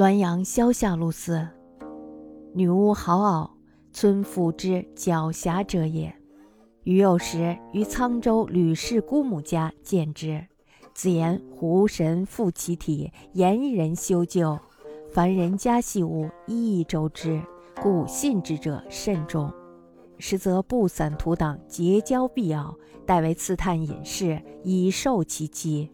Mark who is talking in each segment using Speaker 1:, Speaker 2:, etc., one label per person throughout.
Speaker 1: 滦阳萧下路寺，女巫好媪，村妇之狡黠者也。余幼时于沧州吕氏姑母家见之，子言狐神附其体，言人修旧，凡人家细物一一周之，故信之者甚众。实则不散图党，结交必要，代为刺探隐士，以受其机。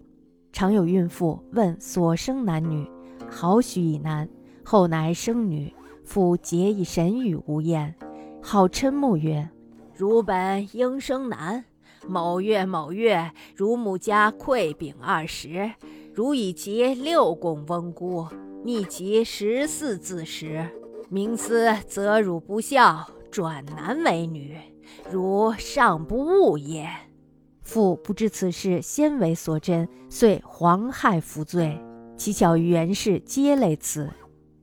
Speaker 1: 常有孕妇问所生男女。好许以男，后乃生女。父结以神语无厌，好嗔目曰：“
Speaker 2: 汝本应生男。某月某月，汝母家馈饼二十，汝以其六供翁姑，逆其十四字时，明思则汝不孝，转男为女，汝尚不悟也。”
Speaker 1: 父不知此事先为所真，遂惶害服罪。其巧于元氏皆类此。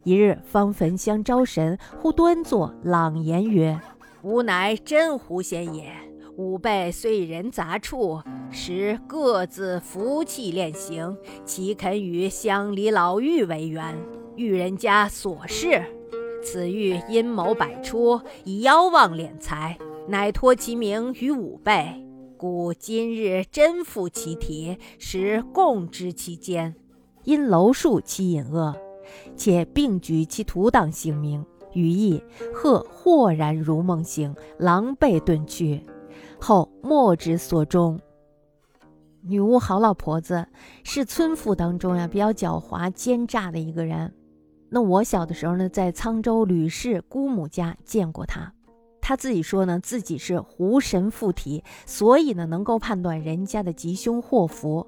Speaker 1: 一日方焚香招神，忽端坐朗言曰：“
Speaker 2: 吾乃真狐仙也。吾辈虽人杂处，实各自服气练行，岂肯与乡里老妪为缘？遇人家琐事，此欲阴谋百出，以妖妄敛财，乃托其名于吾辈。故今日真附其体，使共知其间。”
Speaker 1: 因楼树其隐恶，且并举其徒党姓名，语意赫豁然如梦醒，狼狈遁去。后莫知所终。女巫好老婆子是村妇当中呀比较狡猾奸诈的一个人。那我小的时候呢，在沧州吕氏姑母家见过她。她自己说呢，自己是狐神附体，所以呢能够判断人家的吉凶祸福。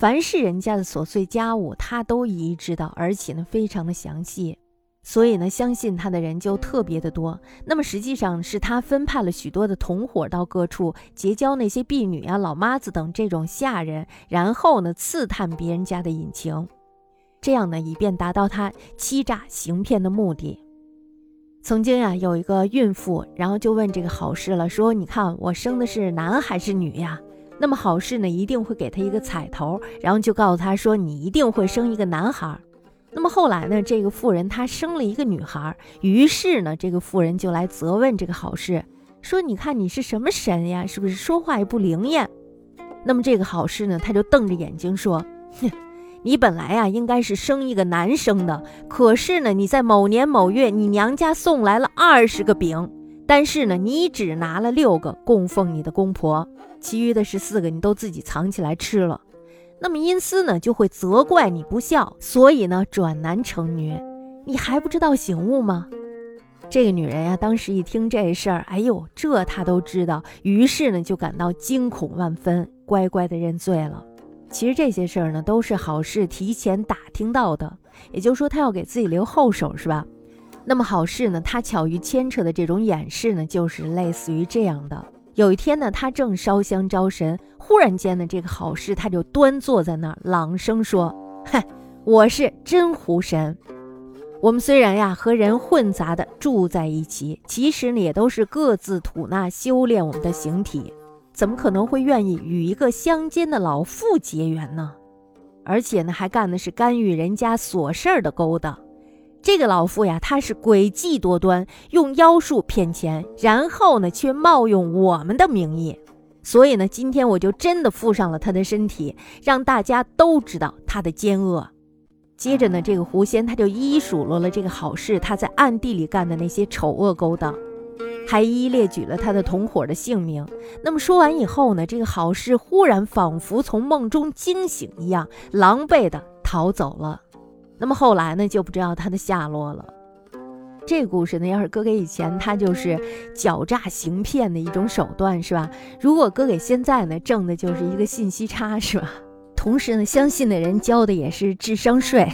Speaker 1: 凡是人家的琐碎家务，他都一一知道，而且呢，非常的详细。所以呢，相信他的人就特别的多。那么实际上是他分派了许多的同伙到各处结交那些婢女啊、老妈子等这种下人，然后呢，刺探别人家的隐情，这样呢，以便达到他欺诈行骗的目的。曾经呀，有一个孕妇，然后就问这个好事了，说：“你看我生的是男还是女呀？”那么好事呢，一定会给他一个彩头，然后就告诉他说：“你一定会生一个男孩。”那么后来呢，这个妇人她生了一个女孩，于是呢，这个妇人就来责问这个好事，说：“你看你是什么神呀？是不是说话也不灵验？”那么这个好事呢，他就瞪着眼睛说：“哼，你本来呀应该是生一个男生的，可是呢，你在某年某月，你娘家送来了二十个饼，但是呢，你只拿了六个供奉你的公婆。”其余的十四个你都自己藏起来吃了，那么阴司呢就会责怪你不孝，所以呢转男成女，你还不知道醒悟吗？这个女人呀，当时一听这事儿，哎呦，这她都知道，于是呢就感到惊恐万分，乖乖的认罪了。其实这些事儿呢都是好事提前打听到的，也就是说她要给自己留后手，是吧？那么好事呢，她巧于牵扯的这种掩饰呢，就是类似于这样的。有一天呢，他正烧香招神，忽然间呢，这个好事他就端坐在那儿，朗声说：“嗨，我是真狐神。我们虽然呀和人混杂的住在一起，其实呢也都是各自吐纳修炼我们的形体，怎么可能会愿意与一个乡间的老妇结缘呢？而且呢，还干的是干预人家琐事儿的勾当。”这个老妇呀，她是诡计多端，用妖术骗钱，然后呢，却冒用我们的名义。所以呢，今天我就真的附上了她的身体，让大家都知道她的奸恶。接着呢，这个狐仙他就一一数落了这个好事他在暗地里干的那些丑恶勾当，还一一列举了他的同伙的姓名。那么说完以后呢，这个好事忽然仿佛从梦中惊醒一样，狼狈的逃走了。那么后来呢，就不知道他的下落了。这故事呢，要是搁给以前，他就是狡诈行骗的一种手段，是吧？如果搁给现在呢，挣的就是一个信息差，是吧？同时呢，相信的人交的也是智商税。